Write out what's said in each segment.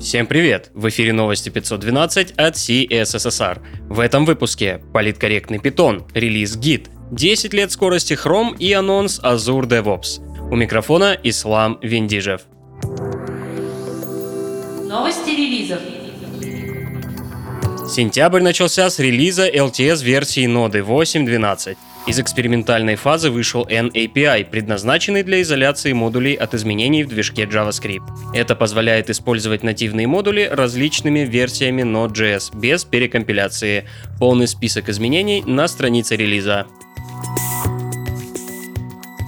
Всем привет! В эфире новости 512 от CSSR. В этом выпуске политкорректный питон, релиз гид, 10 лет скорости Chrome и анонс Azure DevOps. У микрофона Ислам Виндижев. Новости релизов. Сентябрь начался с релиза LTS версии ноды 8.12. Из экспериментальной фазы вышел NAPI, предназначенный для изоляции модулей от изменений в движке JavaScript. Это позволяет использовать нативные модули различными версиями Node.js без перекомпиляции. Полный список изменений на странице релиза.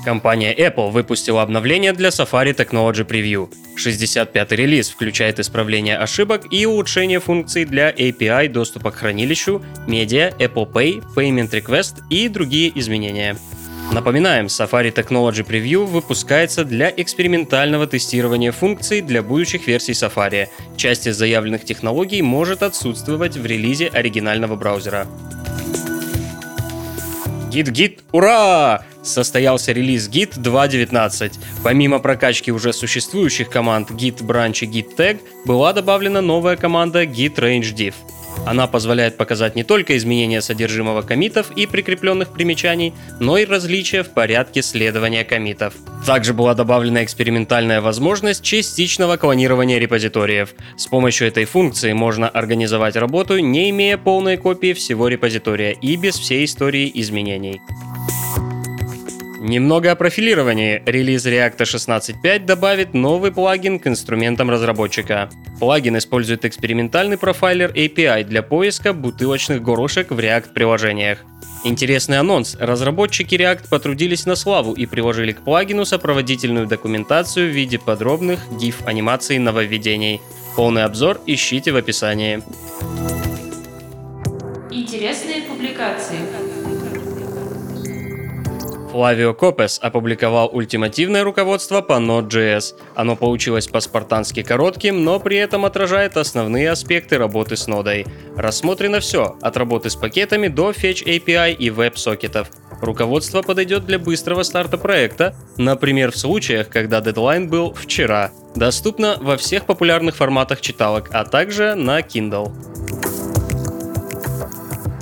Компания Apple выпустила обновление для Safari Technology Preview. 65-й релиз включает исправление ошибок и улучшение функций для API доступа к хранилищу, медиа, Apple Pay, Payment Request и другие изменения. Напоминаем, Safari Technology Preview выпускается для экспериментального тестирования функций для будущих версий Safari. Часть из заявленных технологий может отсутствовать в релизе оригинального браузера. Гид-гид, ура! Состоялся релиз Git 2.19. Помимо прокачки уже существующих команд Git Branch и Git Tag, была добавлена новая команда Git Range Div. Она позволяет показать не только изменения содержимого комитов и прикрепленных примечаний, но и различия в порядке следования комитов. Также была добавлена экспериментальная возможность частичного клонирования репозиториев. С помощью этой функции можно организовать работу, не имея полной копии всего репозитория и без всей истории изменений. Немного о профилировании. Релиз React 16.5 добавит новый плагин к инструментам разработчика. Плагин использует экспериментальный профайлер API для поиска бутылочных горошек в React-приложениях. Интересный анонс. Разработчики React потрудились на славу и приложили к плагину сопроводительную документацию в виде подробных GIF-анимаций нововведений. Полный обзор ищите в описании. Интересные публикации. Флавио Копес опубликовал ультимативное руководство по Node.js. Оно получилось по-спартански коротким, но при этом отражает основные аспекты работы с нодой. Рассмотрено все, от работы с пакетами до Fetch API и веб-сокетов. Руководство подойдет для быстрого старта проекта, например, в случаях, когда дедлайн был вчера. Доступно во всех популярных форматах читалок, а также на Kindle.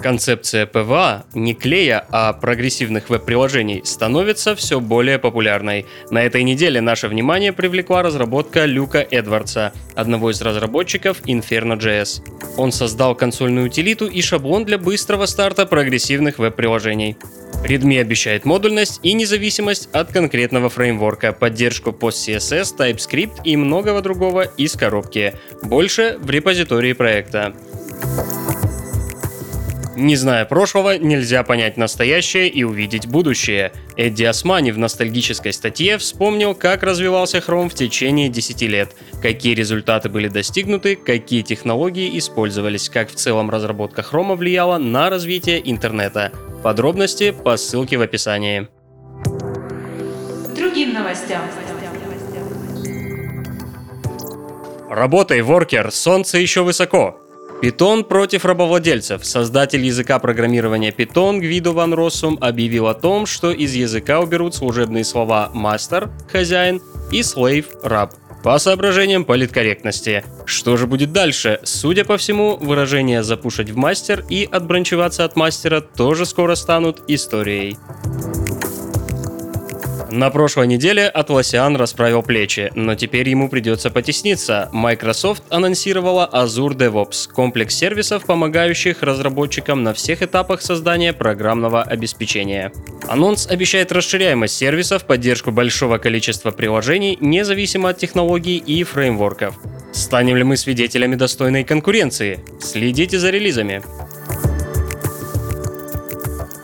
Концепция PWA, не клея, а прогрессивных веб-приложений становится все более популярной. На этой неделе наше внимание привлекла разработка Люка Эдвардса, одного из разработчиков Inferno.js. Он создал консольную утилиту и шаблон для быстрого старта прогрессивных веб-приложений. Redmi обещает модульность и независимость от конкретного фреймворка, поддержку PostCSS, TypeScript и многого другого из коробки. Больше в репозитории проекта. Не зная прошлого, нельзя понять настоящее и увидеть будущее. Эдди Османи в ностальгической статье вспомнил, как развивался Chrome в течение 10 лет, какие результаты были достигнуты, какие технологии использовались, как в целом разработка Chrome влияла на развитие интернета. Подробности по ссылке в описании. Другим новостям. Работай, воркер, солнце еще высоко. Python против рабовладельцев. Создатель языка программирования Python Гвидо Ван Россум объявил о том, что из языка уберут служебные слова «master» — «хозяин» и «slave» — «раб». По соображениям политкорректности. Что же будет дальше? Судя по всему, выражения «запушить в мастер» и «отбранчеваться от мастера» тоже скоро станут историей. На прошлой неделе Atlassian расправил плечи, но теперь ему придется потесниться. Microsoft анонсировала Azure DevOps – комплекс сервисов, помогающих разработчикам на всех этапах создания программного обеспечения. Анонс обещает расширяемость сервисов, поддержку большого количества приложений, независимо от технологий и фреймворков. Станем ли мы свидетелями достойной конкуренции? Следите за релизами.